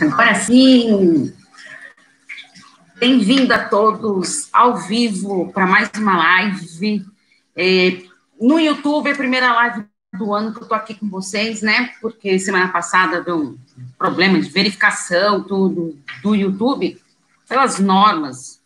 Agora sim, bem-vindo a todos ao vivo para mais uma live. É, no YouTube, é a primeira live do ano que eu estou aqui com vocês, né? Porque semana passada deu um problema de verificação tudo do YouTube, pelas normas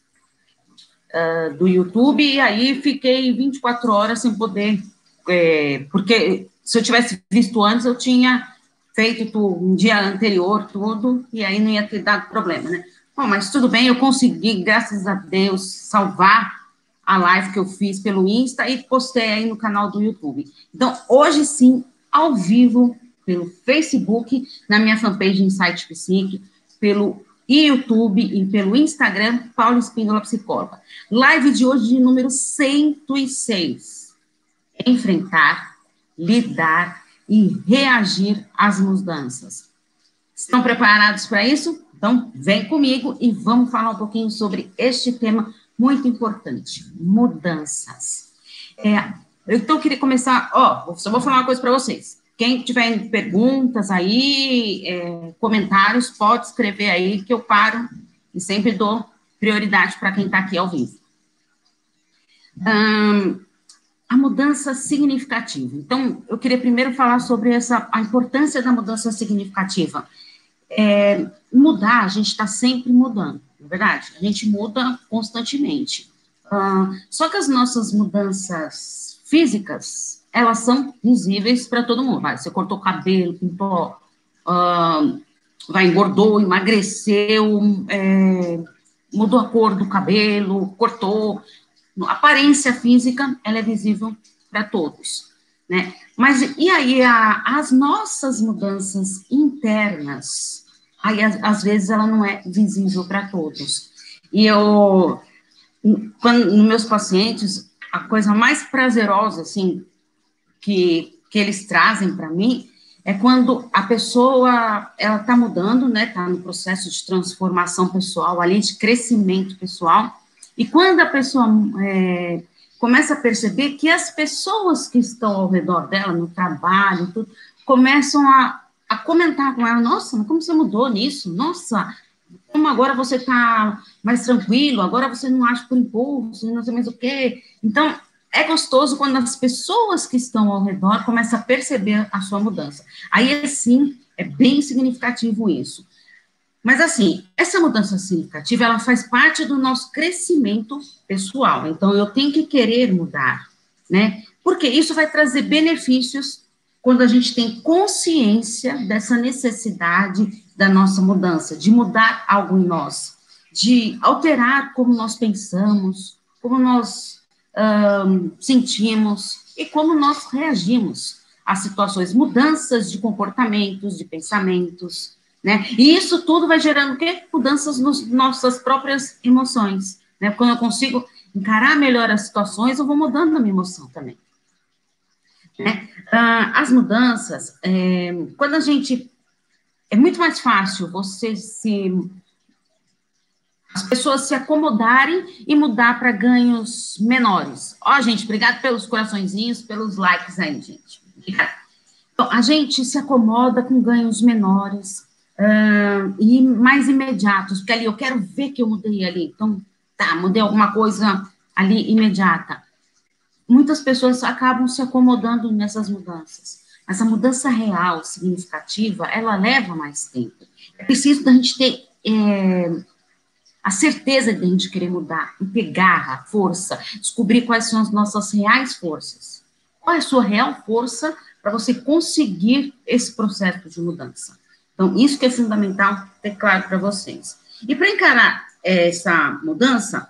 uh, do YouTube, e aí fiquei 24 horas sem poder, é, porque se eu tivesse visto antes, eu tinha feito um dia anterior tudo, e aí não ia ter dado problema, né? Bom, mas tudo bem, eu consegui, graças a Deus, salvar a live que eu fiz pelo Insta e postei aí no canal do YouTube. Então, hoje sim, ao vivo, pelo Facebook, na minha fanpage Insight Psique, pelo YouTube e pelo Instagram, Paulo Espíndola Psicóloga. Live de hoje de número 106. Enfrentar, lidar e reagir às mudanças. Estão preparados para isso? Então, vem comigo e vamos falar um pouquinho sobre este tema muito importante: mudanças. É, então, eu queria começar. Ó, só vou falar uma coisa para vocês. Quem tiver perguntas aí, é, comentários, pode escrever aí que eu paro e sempre dou prioridade para quem está aqui ao vivo. Um, a mudança significativa. Então, eu queria primeiro falar sobre essa, a importância da mudança significativa. É, mudar, a gente está sempre mudando, não é verdade? A gente muda constantemente. Uh, só que as nossas mudanças físicas, elas são visíveis para todo mundo. Vai, você cortou o cabelo, pintou, uh, vai, engordou, emagreceu, é, mudou a cor do cabelo, cortou, a aparência física, ela é visível para todos, né? Mas e aí a, as nossas mudanças internas, aí às, vezes ela não é visível para todos. E eu, quando, nos meus pacientes, a coisa mais prazerosa, assim, que, que eles trazem para mim é quando a pessoa ela está mudando, né? Está no processo de transformação pessoal, ali de crescimento pessoal, e quando a pessoa é, começa a perceber que as pessoas que estão ao redor dela, no trabalho, tudo, começam a, a comentar com ela, nossa, como você mudou nisso? Nossa, como agora você está mais tranquilo, agora você não age por impulso, não sei mais o quê. Então, é gostoso quando as pessoas que estão ao redor começam a perceber a sua mudança. Aí, sim, é bem significativo isso. Mas assim, essa mudança significativa, ela faz parte do nosso crescimento pessoal. Então, eu tenho que querer mudar, né? Porque isso vai trazer benefícios quando a gente tem consciência dessa necessidade da nossa mudança, de mudar algo em nós, de alterar como nós pensamos, como nós um, sentimos e como nós reagimos às situações, mudanças de comportamentos, de pensamentos, né? E isso tudo vai gerando quê? Mudanças nas nossas próprias emoções, né? Quando eu consigo encarar melhor as situações, eu vou mudando a minha emoção também. Né? Ah, as mudanças, é, quando a gente... É muito mais fácil você se... As pessoas se acomodarem e mudar para ganhos menores. Ó, gente, obrigado pelos coraçõezinhos, pelos likes aí, gente. Então, a gente se acomoda com ganhos menores, uh, e mais imediatos, porque ali eu quero ver que eu mudei ali. Então, tá, mudei alguma coisa ali imediata. Muitas pessoas acabam se acomodando nessas mudanças. Essa mudança real, significativa, ela leva mais tempo. É preciso da gente ter é, a certeza de a gente querer mudar, ter garra, força, descobrir quais são as nossas reais forças. Qual é a sua real força para você conseguir esse processo de mudança? Então, isso que é fundamental ter claro para vocês. E para encarar essa mudança,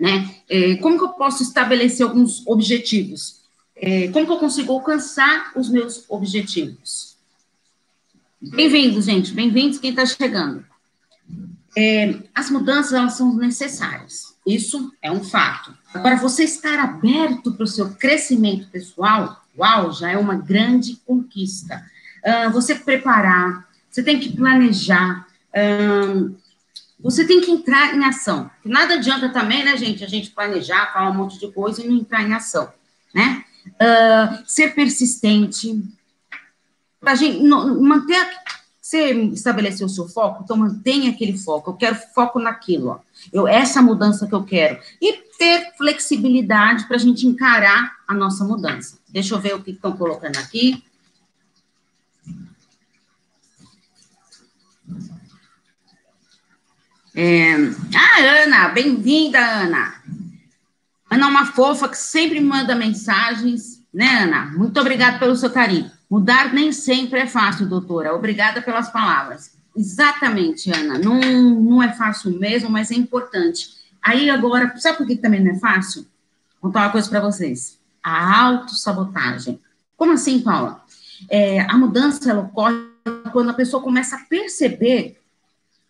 né, é, como que eu posso estabelecer alguns objetivos? É, como que eu consigo alcançar os meus objetivos? Bem-vindos, gente, bem-vindos quem está chegando. É, as mudanças, elas são necessárias, isso é um fato. Agora, você estar aberto para o seu crescimento pessoal, uau, já é uma grande conquista. Uh, você preparar, você tem que planejar, você tem que entrar em ação. Nada adianta também, né, gente, a gente planejar, falar um monte de coisa e não entrar em ação, né? Uh, ser persistente, a gente manter, Você estabeleceu o seu foco, então mantenha aquele foco. Eu quero foco naquilo, ó. Eu, essa mudança que eu quero. E ter flexibilidade para a gente encarar a nossa mudança. Deixa eu ver o que estão colocando aqui. É... Ah, Ana, bem-vinda, Ana. Ana é uma fofa que sempre manda mensagens, né, Ana? Muito obrigada pelo seu carinho. Mudar nem sempre é fácil, doutora. Obrigada pelas palavras. Exatamente, Ana. Não, não é fácil mesmo, mas é importante. Aí agora, sabe por que também não é fácil? Vou contar uma coisa para vocês. A autossabotagem. Como assim, Paula? É, a mudança ela ocorre quando a pessoa começa a perceber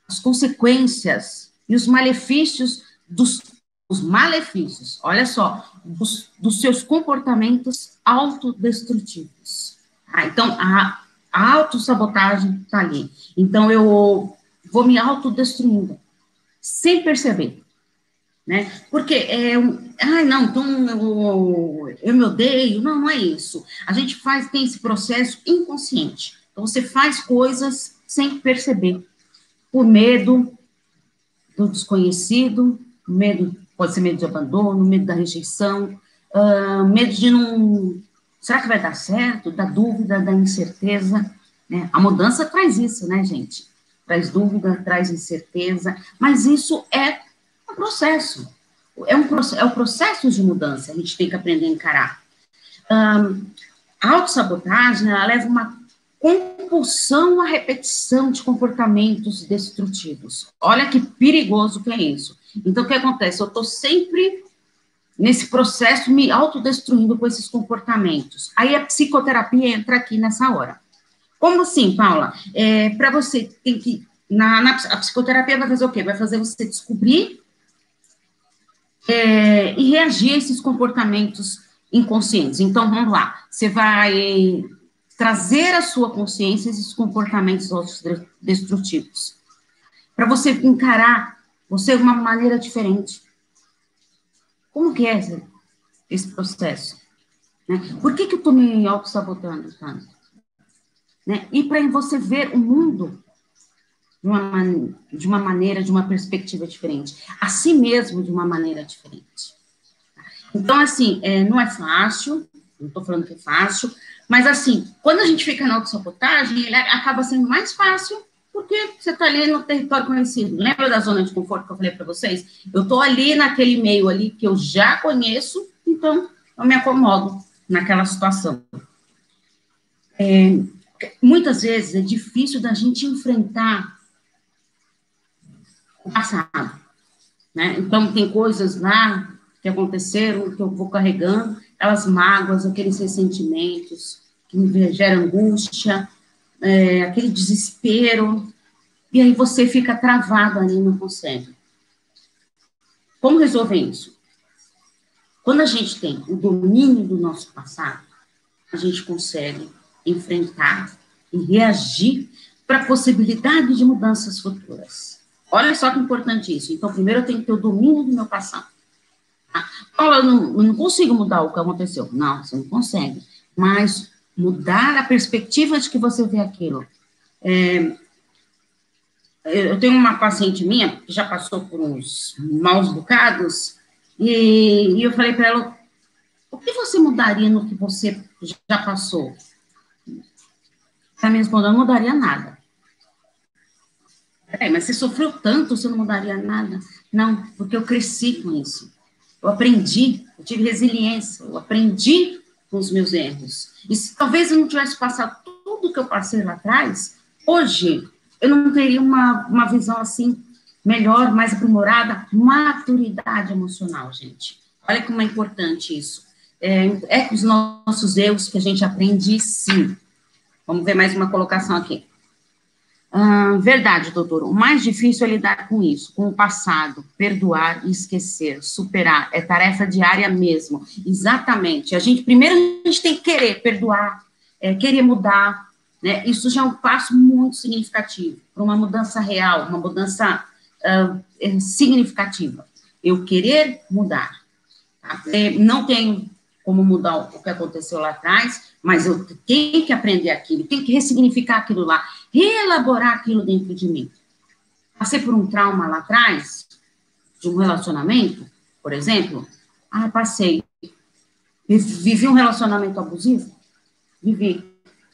as consequências e os malefícios dos os malefícios, olha só, dos, dos seus comportamentos autodestrutivos. Ah, então, a, a autossabotagem está ali. Então, eu vou me autodestruindo, sem perceber. Né? Porque é um, ai, não, então eu, eu me odeio. Não, não é isso. A gente faz, tem esse processo inconsciente. Então, você faz coisas sem perceber, por medo do desconhecido, medo Pode ser medo de abandono, medo da rejeição, uh, medo de não. Será que vai dar certo? Da dúvida, da incerteza. Né? A mudança traz isso, né, gente? Traz dúvida, traz incerteza, mas isso é um processo. É, um, é o processo de mudança, a gente tem que aprender a encarar. Um, a autossabotagem, ela leva uma compulsão à repetição de comportamentos destrutivos. Olha que perigoso que é isso. Então, o que acontece? Eu estou sempre nesse processo me autodestruindo com esses comportamentos. Aí a psicoterapia entra aqui nessa hora. Como assim, Paula? É, Para você, tem que. Na, na, a psicoterapia vai fazer o quê? Vai fazer você descobrir é, e reagir a esses comportamentos inconscientes. Então, vamos lá. Você vai trazer à sua consciência esses comportamentos destrutivos. Para você encarar você de uma maneira diferente. Como que é esse, esse processo? Né? Por que, que eu estou me auto-sabotando tanto? Né? E para você ver o mundo de uma, de uma maneira, de uma perspectiva diferente. A si mesmo de uma maneira diferente. Então, assim, é, não é fácil, não estou falando que é fácil, mas, assim, quando a gente fica na autossabotagem, ele acaba sendo mais fácil porque você está ali no território conhecido. Lembra da zona de conforto que eu falei para vocês? Eu estou ali naquele meio ali que eu já conheço, então eu me acomodo naquela situação. É, muitas vezes é difícil da gente enfrentar o passado. Né? Então, tem coisas lá que aconteceram, que eu vou carregando, aquelas mágoas, aqueles ressentimentos, que geram angústia, é, aquele desespero, e aí você fica travado ali, não consegue. Como resolver isso? Quando a gente tem o domínio do nosso passado, a gente consegue enfrentar e reagir para a possibilidade de mudanças futuras. Olha só que importante isso. Então, primeiro eu tenho que ter o domínio do meu passado. Paula, eu não, eu não consigo mudar o que aconteceu. Não, você não consegue. Mas mudar a perspectiva de que você vê aquilo. É, eu tenho uma paciente minha que já passou por uns maus bocados, e, e eu falei para ela: o que você mudaria no que você já passou? Ela me respondeu: não mudaria nada. É, mas você sofreu tanto, você não mudaria nada? Não, porque eu cresci com isso. Eu aprendi, eu tive resiliência, eu aprendi com os meus erros. E se talvez eu não tivesse passado tudo que eu passei lá atrás, hoje eu não teria uma, uma visão assim melhor, mais aprimorada, maturidade emocional, gente. Olha como é importante isso. É, é com os nossos erros que a gente aprende, sim. Vamos ver mais uma colocação aqui. Verdade, doutor. O mais difícil é lidar com isso, com o passado, perdoar e esquecer, superar. É tarefa diária mesmo. Exatamente. A gente primeiro a gente tem que querer perdoar, é, querer mudar. Né? Isso já é um passo muito significativo para uma mudança real, uma mudança uh, significativa. Eu querer mudar. Tá? É, não tenho como mudar o que aconteceu lá atrás, mas eu tenho que aprender aquilo, tenho que ressignificar aquilo lá, reelaborar aquilo dentro de mim. Passei por um trauma lá atrás, de um relacionamento, por exemplo. Ah, passei. Vivi um relacionamento abusivo? Vivi.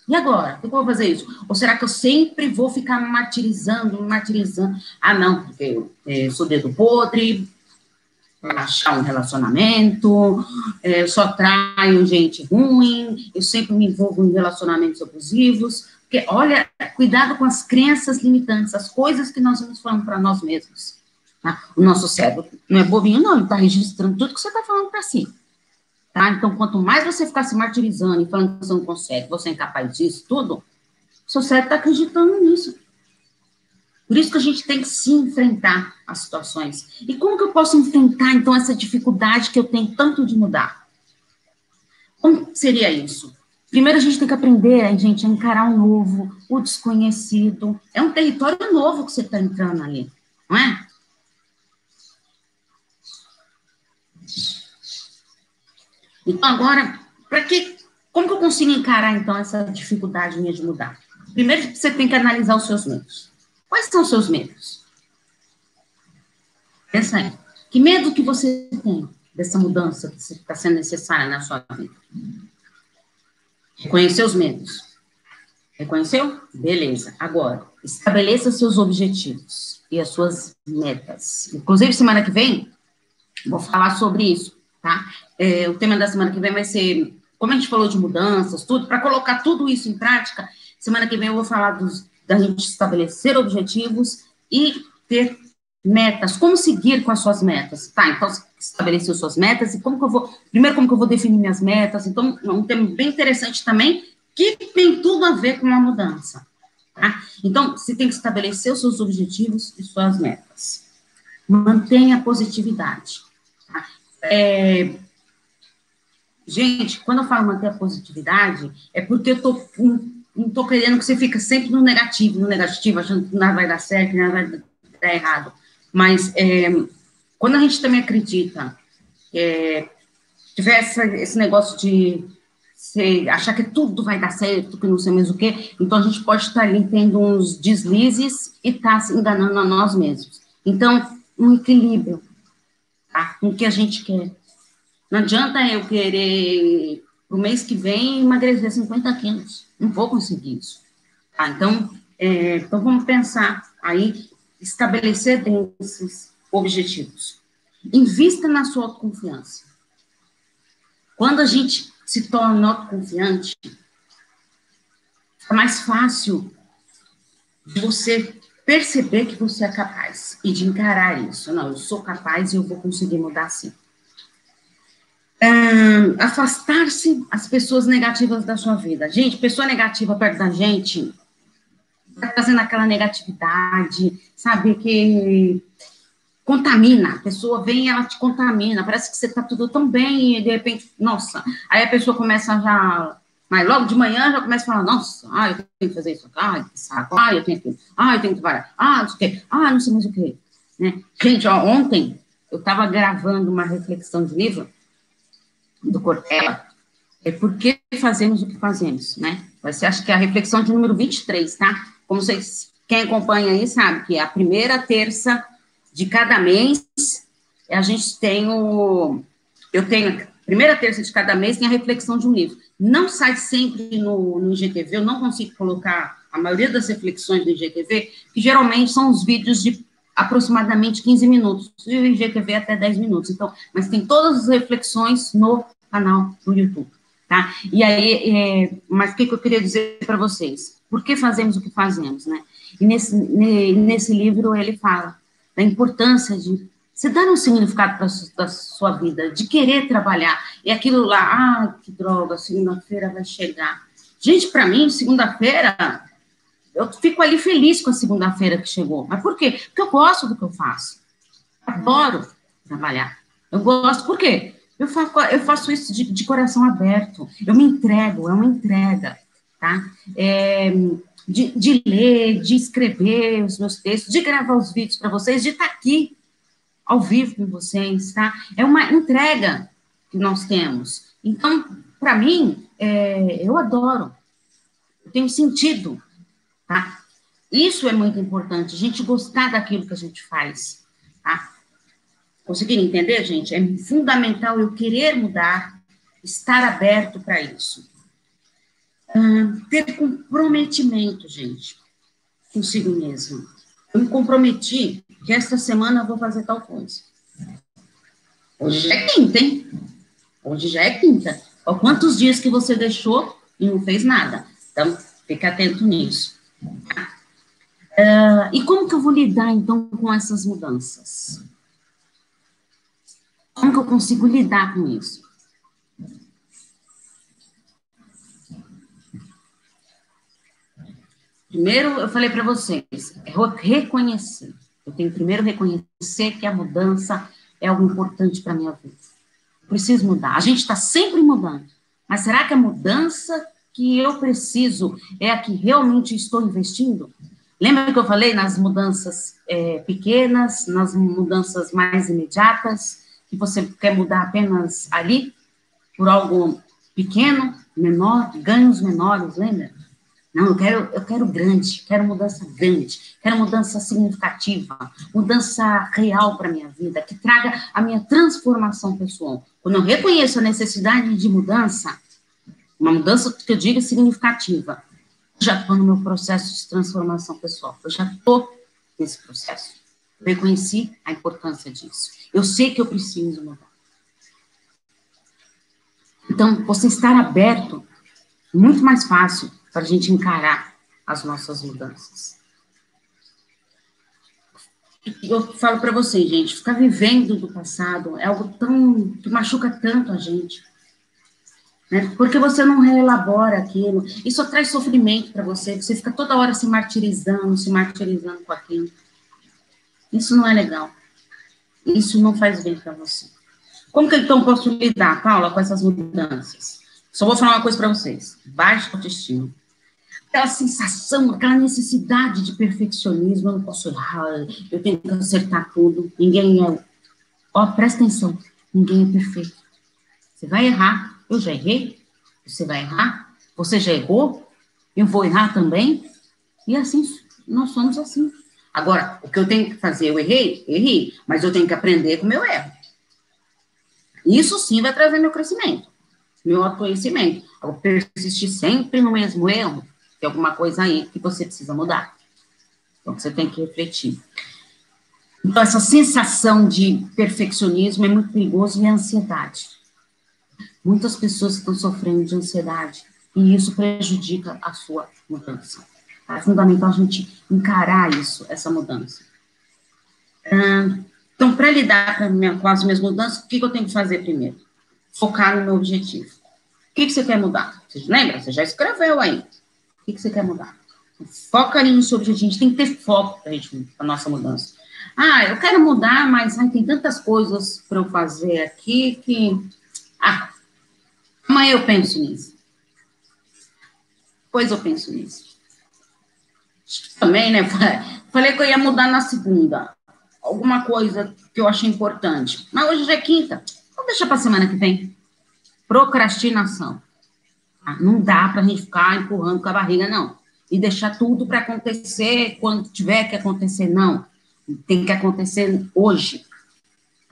E agora? Como eu vou fazer isso? Ou será que eu sempre vou ficar me martirizando, me martirizando? Ah, não, porque eu é, sou dedo podre, achar um relacionamento, é, eu só traio gente ruim, eu sempre me envolvo em relacionamentos abusivos. Porque, olha, cuidado com as crenças limitantes, as coisas que nós vamos falando para nós mesmos. Tá? O nosso cérebro não é bobinho, não, ele está registrando tudo que você está falando para si. Tá? Então, quanto mais você ficar se martirizando e falando que você não consegue, você é incapaz disso, tudo, seu cérebro está acreditando nisso. Por isso que a gente tem que se enfrentar as situações. E como que eu posso enfrentar, então, essa dificuldade que eu tenho tanto de mudar? Como seria isso? Primeiro, a gente tem que aprender, a gente, a encarar o novo, o desconhecido. É um território novo que você está entrando ali, não é? Então, agora, para que, como que eu consigo encarar, então, essa dificuldade minha de mudar? Primeiro, você tem que analisar os seus medos. Quais são os seus medos? Pensa aí. Que medo que você tem dessa mudança que está sendo necessária na sua vida? Reconhecer os medos. Reconheceu? Beleza. Agora, estabeleça seus objetivos e as suas metas. Inclusive, semana que vem, vou falar sobre isso tá? É, o tema da semana que vem vai ser, como a gente falou de mudanças, tudo, para colocar tudo isso em prática, semana que vem eu vou falar dos, da gente estabelecer objetivos e ter metas, como seguir com as suas metas, tá? Então, estabelecer suas metas e como que eu vou, primeiro, como que eu vou definir minhas metas, então, é um tema bem interessante também, que tem tudo a ver com a mudança, tá? Então, você tem que estabelecer os seus objetivos e suas metas. Mantenha a positividade. É, gente, quando eu falo manter a positividade, é porque eu tô, não estou querendo que você fique sempre no negativo, no negativo, achando que nada vai dar certo, nada vai dar errado. Mas é, quando a gente também acredita, é, tiver esse negócio de você achar que tudo vai dar certo, que não sei mais o quê, então a gente pode estar ali tendo uns deslizes e estar tá se enganando a nós mesmos. Então, um equilíbrio, tá? com o que a gente quer. Não adianta eu querer, o mês que vem, emagrecer 50 quilos. Não vou conseguir isso. Tá? Então, é, então, vamos pensar aí, estabelecer desses objetivos. Invista na sua autoconfiança. Quando a gente se torna autoconfiante, é mais fácil você perceber que você é capaz e de encarar isso. Não, eu sou capaz e eu vou conseguir mudar sim. Afastar-se as pessoas negativas da sua vida. Gente, pessoa negativa perto da gente vai trazendo aquela negatividade, sabe, que contamina, a pessoa vem ela te contamina, parece que você tá tudo tão bem e de repente, nossa, aí a pessoa começa já mas logo de manhã já começa a falar, nossa, ah, eu tenho que fazer isso, ah, que saco, ah, eu tenho que, ah, eu tenho que trabalhar, ah, não sei o quê, ah, não sei mais o quê. Né? Gente, ó, ontem eu estava gravando uma reflexão de livro do Cortella, é por que fazemos o que fazemos, né? Você acha que é a reflexão de número 23, tá? Como vocês, quem acompanha aí sabe que é a primeira terça de cada mês, a gente tem o, eu tenho primeira terça de cada mês tem a reflexão de um livro. Não sai sempre no, no IGTV, eu não consigo colocar a maioria das reflexões do IGTV, que geralmente são os vídeos de aproximadamente 15 minutos, e o IGTV até 10 minutos. Então, mas tem todas as reflexões no canal do YouTube, tá? E aí, é, mas o que, que eu queria dizer para vocês? Por que fazemos o que fazemos, né? E nesse, nesse livro ele fala da importância de você dar um significado para a sua vida, de querer trabalhar. E aquilo lá, ah, que droga, segunda-feira vai chegar. Gente, para mim, segunda-feira, eu fico ali feliz com a segunda-feira que chegou. Mas por quê? Porque eu gosto do que eu faço. Adoro trabalhar. Eu gosto, por quê? Eu faço, eu faço isso de, de coração aberto. Eu me entrego, é uma entrega, tá? É, de, de ler, de escrever os meus textos, de gravar os vídeos para vocês, de estar tá aqui ao vivo com vocês, tá? É uma entrega que nós temos. Então, para mim, é, eu adoro, eu tenho sentido, tá? Isso é muito importante, a gente gostar daquilo que a gente faz, tá? Conseguiram entender, gente? É fundamental eu querer mudar, estar aberto para isso. Ter comprometimento, gente, consigo mesmo. Eu me comprometi que esta semana eu vou fazer tal coisa. Hoje já é quinta, hein? Hoje já é quinta. Ó, quantos dias que você deixou e não fez nada? Então, fique atento nisso. Uh, e como que eu vou lidar, então, com essas mudanças? Como que eu consigo lidar com isso? Primeiro, eu falei para vocês, é reconhecer. Eu tenho primeiro reconhecer que a mudança é algo importante para a minha vida. Preciso mudar. A gente está sempre mudando. Mas será que a mudança que eu preciso é a que realmente estou investindo? Lembra que eu falei nas mudanças é, pequenas, nas mudanças mais imediatas, que você quer mudar apenas ali, por algo pequeno, menor, ganhos menores, lembra? Não, eu quero, eu quero grande, quero mudança grande, quero mudança significativa, mudança real para a minha vida, que traga a minha transformação pessoal. Quando eu reconheço a necessidade de mudança, uma mudança que eu digo significativa, já estou no meu processo de transformação pessoal, eu já estou nesse processo. Eu reconheci a importância disso. Eu sei que eu preciso mudar. Então, você estar aberto, muito mais fácil para a gente encarar as nossas mudanças. Eu falo para vocês, gente, ficar vivendo do passado é algo tão que machuca tanto a gente. Né? Porque você não reelabora aquilo. Isso traz sofrimento para você. Você fica toda hora se martirizando, se martirizando com aquilo. Isso não é legal. Isso não faz bem para você. Como que então posso lidar, Paula, com essas mudanças? Só vou falar uma coisa para vocês: baixa autoestima aquela sensação, aquela necessidade de perfeccionismo, eu não posso errar, eu tenho que acertar tudo, ninguém é. Ó, presta atenção, ninguém é perfeito. Você vai errar, eu já errei, você vai errar, você já errou, eu vou errar também, e assim, nós somos assim. Agora, o que eu tenho que fazer, eu errei? Errei, mas eu tenho que aprender com o meu erro. Isso sim vai trazer meu crescimento, meu autoconhecimento. Eu persistir sempre no mesmo erro, tem alguma coisa aí que você precisa mudar. Então, você tem que refletir. Então, essa sensação de perfeccionismo é muito perigoso e a ansiedade. Muitas pessoas estão sofrendo de ansiedade e isso prejudica a sua mudança. É fundamental a gente encarar isso, essa mudança. Então, para lidar com as minhas mudanças, o que, eu tenho que fazer primeiro? Focar no meu objetivo. O que, você quer mudar? Você lembra? Você já escreveu aí. O que, que você quer mudar? Foca ali no seu objetivo. A gente tem que ter foco para a nossa mudança. Ah, eu quero mudar, mas ai, tem tantas coisas para eu fazer aqui que. Ah, amanhã eu penso nisso. Depois eu penso nisso. Também, né? Falei que eu ia mudar na segunda. Alguma coisa que eu achei importante. Mas hoje já é quinta. Vamos deixar para semana que vem. Procrastinação. Não dá para a gente ficar empurrando com a barriga, não. E deixar tudo para acontecer quando tiver que acontecer, não. Tem que acontecer hoje.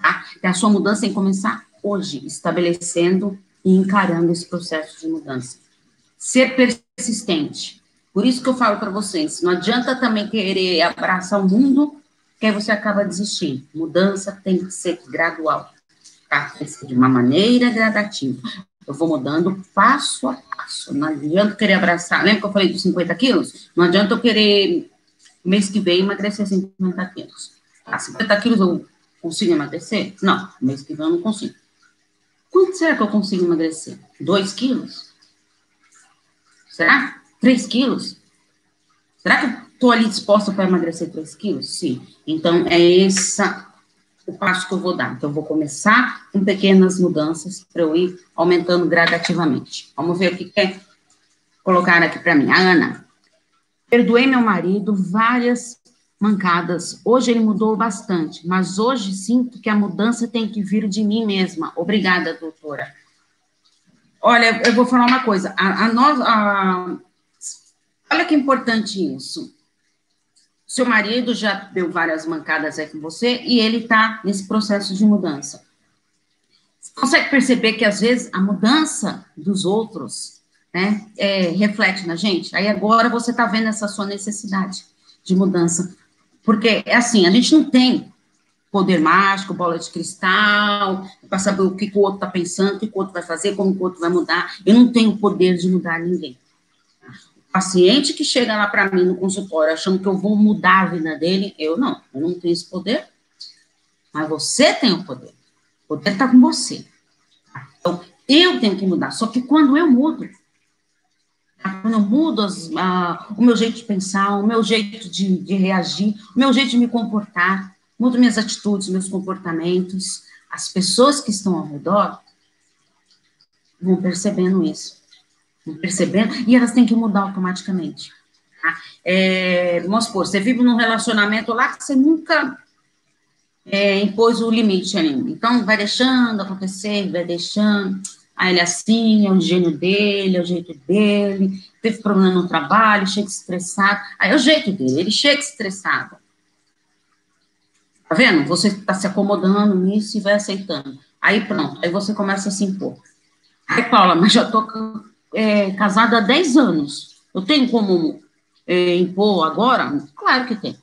Tá? E a sua mudança tem que começar hoje, estabelecendo e encarando esse processo de mudança. Ser persistente. Por isso que eu falo para vocês, não adianta também querer abraçar o mundo, que aí você acaba desistindo. Mudança tem que ser gradual, tá? Tem que ser de uma maneira gradativa. Eu vou mudando passo a passo. Não adianta querer abraçar. Lembra que eu falei dos 50 quilos? Não adianta eu querer, mês que vem, emagrecer 50 quilos. Ah, 50 quilos eu consigo emagrecer? Não, mês que vem eu não consigo. Quanto será que eu consigo emagrecer? 2 quilos? Será? 3 quilos? Será que eu estou ali disposta para emagrecer 3 quilos? Sim. Então, é essa o passo que eu vou dar. Então, eu vou começar com pequenas mudanças para eu ir aumentando gradativamente. Vamos ver o que quer colocar aqui para mim. A Ana. Perdoei meu marido várias mancadas. Hoje ele mudou bastante, mas hoje sinto que a mudança tem que vir de mim mesma. Obrigada, doutora. Olha, eu vou falar uma coisa. A, a nós, a, olha que importante isso. Seu marido já deu várias mancadas aí com você e ele está nesse processo de mudança. Você consegue perceber que às vezes a mudança dos outros né, é, reflete na gente? Aí agora você está vendo essa sua necessidade de mudança. Porque é assim, a gente não tem poder mágico, bola de cristal, para saber o que, o outro está pensando, o que, o outro vai fazer, como o outro vai mudar. Eu não tenho poder de mudar ninguém. Paciente que chega lá para mim no consultório achando que eu vou mudar a vida dele, eu não, eu não tenho esse poder. Mas você tem o poder. O poder está com você. Então, eu tenho que mudar. Só que quando eu mudo, quando eu mudo as, o meu jeito de pensar, o meu jeito de, de reagir, o meu jeito de me comportar, mudo minhas atitudes, meus comportamentos, as pessoas que estão ao redor vão percebendo isso, percebendo, e elas têm que mudar automaticamente. Tá? É, vamos supor, você vive num relacionamento lá que você nunca é, impôs o limite ali. Então, vai deixando acontecer, vai deixando. Ah, ele é assim, é o gênio dele, é o jeito dele, teve problema no trabalho, chega estressado. Aí é o jeito dele, ele chega estressado. Tá vendo? Você está se acomodando nisso e vai aceitando. Aí pronto, aí você começa a se impor. Aí, Paula, mas já estou é, casada há 10 anos. Eu tenho como é, impor agora? Claro que tem.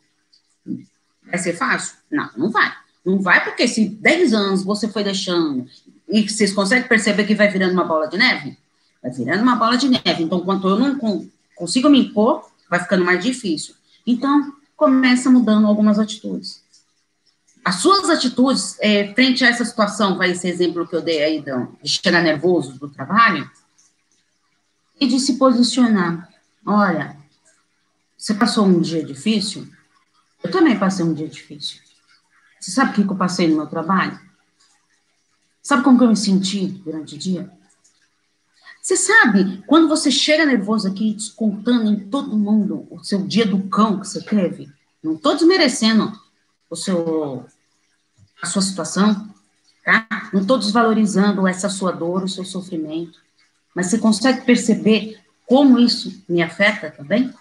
Vai ser fácil? Não, não vai. Não vai porque se 10 anos você foi deixando e vocês conseguem perceber que vai virando uma bola de neve? Vai virando uma bola de neve. Então, quanto eu não consigo me impor, vai ficando mais difícil. Então, começa mudando algumas atitudes as suas atitudes é, frente a essa situação, vai esse exemplo que eu dei aí de chegar nervoso do trabalho, e de se posicionar. Olha, você passou um dia difícil? Eu também passei um dia difícil. Você sabe o que eu passei no meu trabalho? Sabe como que eu me senti durante o dia? Você sabe, quando você chega nervoso aqui, descontando em todo mundo o seu dia do cão que você teve, não estou desmerecendo o seu, a sua situação, tá? Não estou desvalorizando essa sua dor, o seu sofrimento, mas você consegue perceber como isso me afeta também?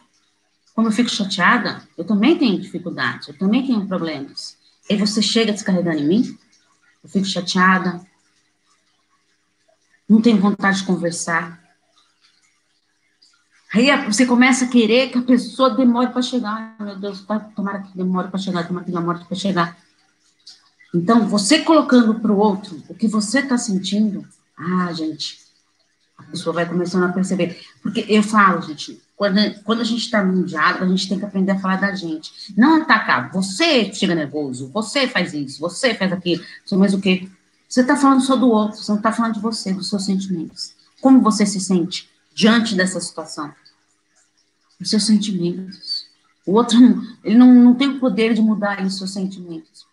Como eu fico chateada, eu também tenho dificuldade, eu também tenho problemas. E você chega descarregando em mim, eu fico chateada, não tenho vontade de conversar, Aí você começa a querer que a pessoa demore para chegar. Meu Deus, tomara que demore para chegar, tomara que demore para chegar. Então, você colocando para o outro o que você está sentindo, ah, gente, a pessoa vai começando a perceber. Porque eu falo, gente, quando, quando a gente está num diálogo, a gente tem que aprender a falar da gente. Não atacar. Você chega nervoso, você faz isso, você faz aquilo, mas o quê? Você está falando só do outro, você não está falando de você, dos seus sentimentos. Como você se sente? diante dessa situação? Os seus sentimentos. O outro, ele não, não tem o poder de mudar os seus sentimentos.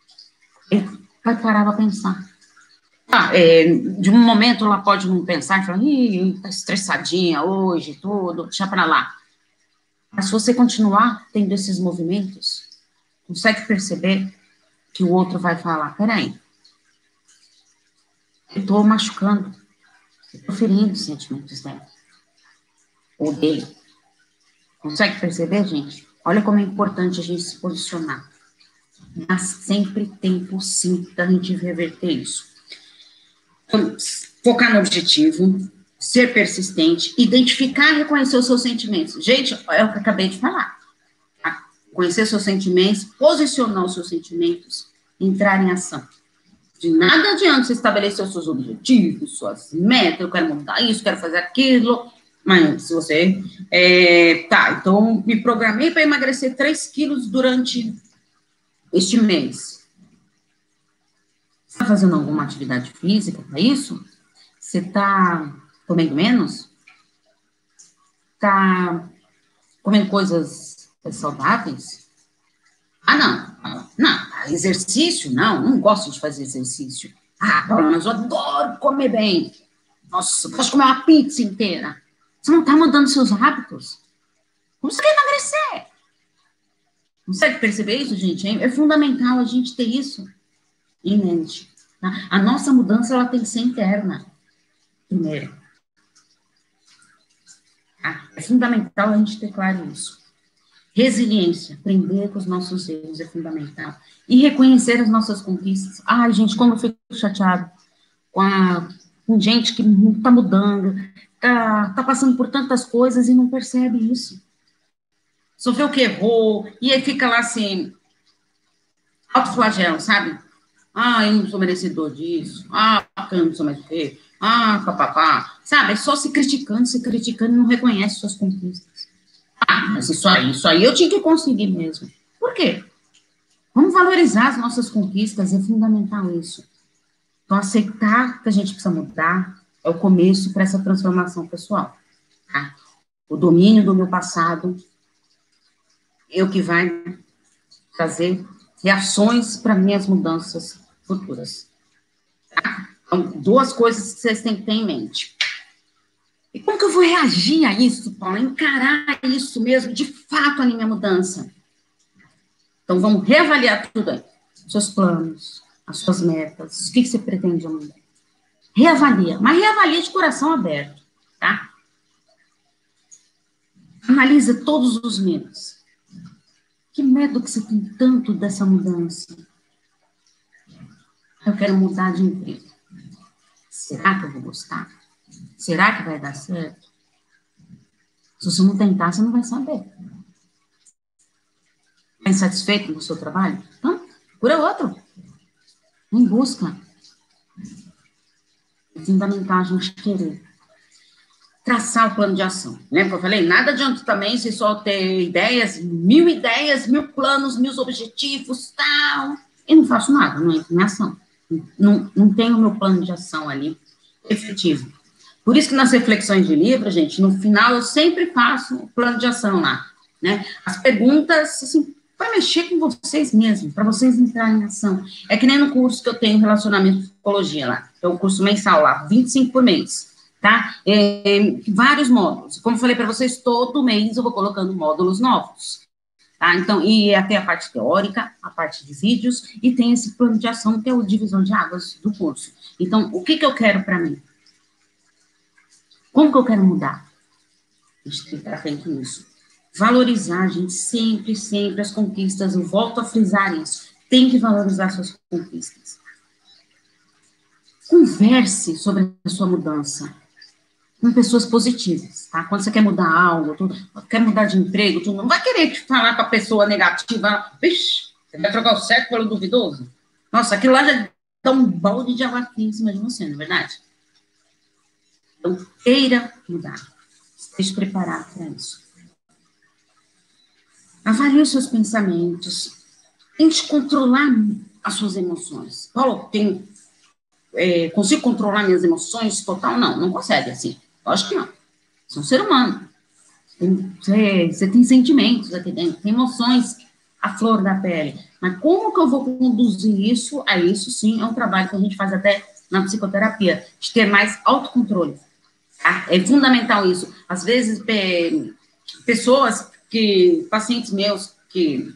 Ele vai parar para pensar. Ah, é, de um momento ela pode não pensar e falar, ih, tá estressadinha hoje, tudo, deixa para lá. Mas se você continuar tendo esses movimentos, consegue perceber que o outro vai falar, peraí, eu estou machucando, eu estou ferindo os sentimentos dela ou dele. Consegue perceber, gente? Olha como é importante a gente se posicionar. Mas sempre tem sim da gente reverter isso. Então, focar no objetivo, ser persistente, identificar e reconhecer os seus sentimentos. Gente, é o que eu acabei de falar. Tá? Conhecer seus sentimentos, posicionar os seus sentimentos, entrar em ação. De nada adianta você estabelecer os seus objetivos, suas metas, eu quero mudar isso, quero fazer aquilo, mas se você. É, tá, então me programei para emagrecer 3 quilos durante este mês. Está fazendo alguma atividade física para isso? Você está comendo menos? Está comendo coisas saudáveis? Ah, não. Não, exercício? Não, não gosto de fazer exercício. Ah, mas eu adoro comer bem. Nossa, de comer uma pizza inteira. Você não está mudando seus hábitos. Como você quer emagrecer? Consegue perceber isso, gente? É fundamental a gente ter isso em mente. Tá? A nossa mudança ela tem que ser interna, primeiro. É fundamental a gente ter claro isso. Resiliência, aprender com os nossos erros é fundamental. E reconhecer as nossas conquistas. Ai, gente, como eu fico chateado com, a, com gente que está mudando, está tá passando por tantas coisas e não percebe isso. Sofreu o que errou, e aí fica lá assim, autoflagelo, sabe? Ah, eu não sou merecedor disso. Ah, eu não sou mais o quê? Ah, papapá. Sabe? É só se criticando, se criticando não reconhece suas conquistas. Ah, mas isso aí, isso aí eu tinha que conseguir mesmo. Por quê? Vamos valorizar as nossas conquistas, é fundamental isso. Então, aceitar que a gente precisa mudar é o começo para essa transformação pessoal. Tá? O domínio do meu passado é o que vai trazer reações para minhas mudanças futuras. Tá? Então, duas coisas que vocês têm que ter em mente. E como que eu vou reagir a isso, Paulo? Encarar isso mesmo, de fato, a minha mudança. Então, vamos reavaliar tudo aí. Seus planos, as suas metas, o que, que você pretende mudar. Reavalia, mas reavalia de coração aberto, tá? Analisa todos os medos. Que medo que você tem tanto dessa mudança? Eu quero mudar de emprego. Será que eu vou gostar? Será que vai dar certo? Se você não tentar, você não vai saber. Está insatisfeito com o seu trabalho? Então, procura outro. Em busca. É fundamental a gente querer traçar o plano de ação. Lembra que eu falei? Nada adianta também se só ter ideias, mil ideias, mil planos, mil objetivos, tal, e não faço nada, não entro em ação não, não tem o meu plano de ação ali efetivo. Por isso que nas reflexões de livro, gente, no final eu sempre faço o plano de ação lá, né? As perguntas, assim, para mexer com vocês mesmos, para vocês entrarem em ação. É que nem no curso que eu tenho relacionamento com psicologia lá, é o curso mensal lá, 25 por mês, tá? É, vários módulos. Como falei para vocês, todo mês eu vou colocando módulos novos. Tá? Então, e até a parte teórica, a parte de vídeos, e tem esse plano de ação, que é o divisão de águas do curso. Então, o que, que eu quero para mim? Como que eu quero mudar? A gente tem que estar atento nisso. Valorizar, gente, sempre, sempre as conquistas. Eu volto a frisar isso. Tem que valorizar suas conquistas. Converse sobre a sua mudança com pessoas positivas, tá? Quando você quer mudar algo, quer mudar de emprego, tu não vai querer falar com a pessoa negativa, vixe, você vai trocar o certo pelo duvidoso? Nossa, aquilo lá já dá um balde de água fria em cima de você, não é verdade? Então, queira mudar. Esteja preparado para isso. Avalie os seus pensamentos. Tente controlar as suas emoções. Paulo, tem, é, consigo controlar minhas emoções total? Não, não consegue, assim. Lógico que não. Você é um ser humano. Você, tem sentimentos aqui dentro, tem emoções à flor da pele. Mas como que eu vou conduzir isso? A isso sim é um trabalho que a gente faz até na psicoterapia, de ter mais autocontrole. Tá? É fundamental isso. Às vezes, pessoas que, pacientes meus, que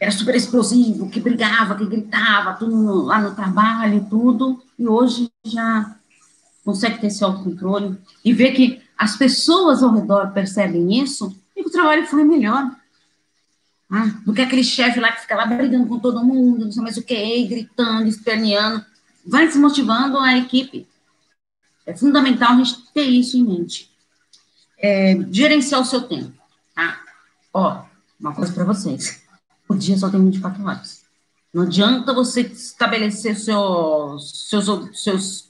era super explosivo, que brigava, que gritava, tudo lá no trabalho e tudo, e hoje já consegue ter esse autocontrole e ver que as pessoas ao redor percebem isso, e o trabalho flui melhor. Ah, do que aquele chefe lá que fica lá brigando com todo mundo, não sei mais o que, gritando, esperneando. Vai desmotivando a equipe. É fundamental a gente ter isso em mente. É, gerenciar o seu tempo. Tá? Ó, uma coisa para vocês. O dia só tem 24 horas. Não adianta você estabelecer seus, seus, seus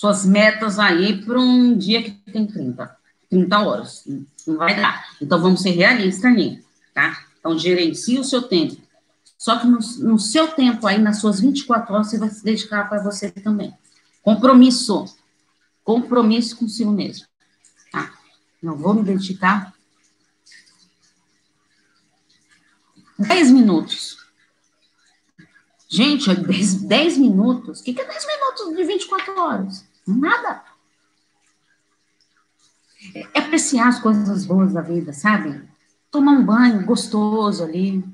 suas metas aí para um dia que tem 30, 30 horas. Não vai dar. Então, vamos ser realistas ali, tá? Então, gerencie o seu tempo. Só que no, no seu tempo aí, nas suas 24 horas, você vai se dedicar para você também. Compromisso. Compromisso consigo mesmo. Tá? Não vou me dedicar 10 minutos. Gente, 10, 10 minutos? O que é 10 minutos de 24 horas? Nada. É apreciar as coisas boas da vida, sabe? Tomar um banho gostoso ali,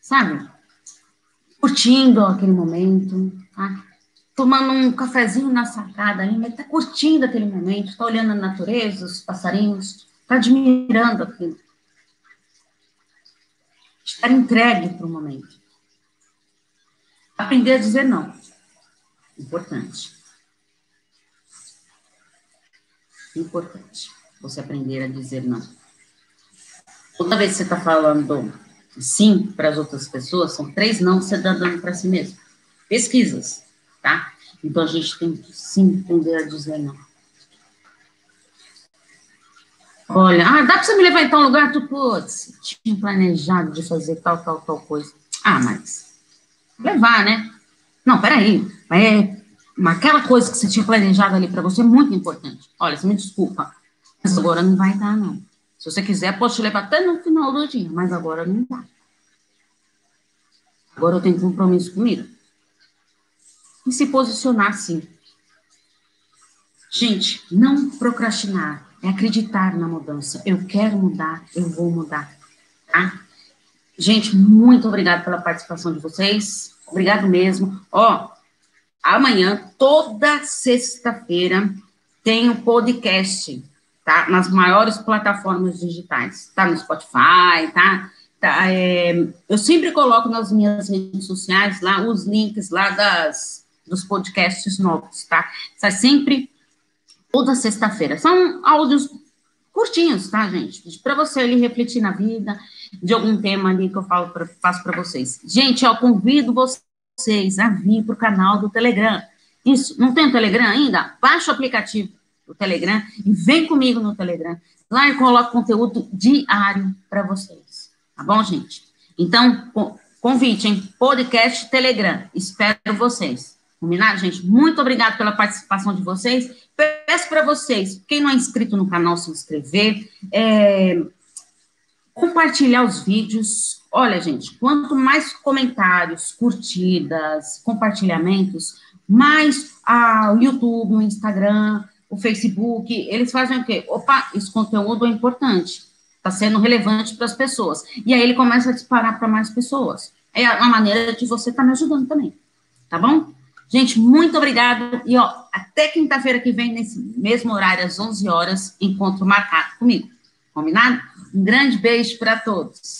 sabe? Curtindo aquele momento, tá? tomando um cafezinho na sacada ali, mas está curtindo aquele momento, está olhando a natureza, os passarinhos, está admirando aquilo. Estar entregue para o momento. Aprender a dizer não. Importante. Importante. Você aprender a dizer não. Toda vez que você está falando sim para as outras pessoas, são três não que você está dando para si mesmo. Pesquisas, tá? Então a gente tem que sim aprender a dizer não. Olha, ah, dá para você me levar em tal lugar? Tu, putz, tinha planejado de fazer tal, tal, tal coisa. Ah, mas levar, né? Não, peraí, é, aquela coisa que você tinha planejado ali para você é muito importante. Olha, você me desculpa, mas agora não vai dar, não. Se você quiser, posso te levar até no final do dia, mas agora não dá. Agora eu tenho compromisso comigo. E se posicionar sim. Gente, não procrastinar, é acreditar na mudança. Eu quero mudar, eu vou mudar. Tá? Gente, muito obrigada pela participação de vocês. Obrigado mesmo. Ó, amanhã, toda sexta-feira, tem o um podcast tá? Nas maiores plataformas digitais, tá? No Spotify, tá? tá é, eu sempre coloco nas minhas redes sociais lá os links lá das, dos podcasts novos, tá? Sai sempre toda sexta-feira. São áudios curtinhos, tá, gente? Para você ali refletir na vida, de algum tema ali que eu falo pra, faço para vocês. Gente, eu convido vocês a vir para o canal do Telegram. Isso, não tem o Telegram ainda? Baixa o aplicativo o Telegram e vem comigo no Telegram. Lá eu coloco conteúdo diário para vocês. Tá bom, gente? Então, convite, hein? Podcast Telegram. Espero vocês. Combinado, gente? Muito obrigado pela participação de vocês. Peço para vocês, quem não é inscrito no canal, se inscrever, é, compartilhar os vídeos. Olha, gente, quanto mais comentários, curtidas, compartilhamentos, mais ah, o YouTube, o Instagram, o Facebook, eles fazem o quê? Opa, esse conteúdo é importante, está sendo relevante para as pessoas. E aí ele começa a disparar para mais pessoas. É uma maneira de você estar tá me ajudando também, tá bom? Gente, muito obrigado. E, ó, até quinta-feira que vem, nesse mesmo horário, às 11 horas, encontro marcado comigo. Combinado? Um grande beijo para todos.